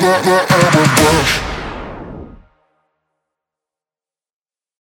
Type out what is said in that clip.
what, what, what I would want.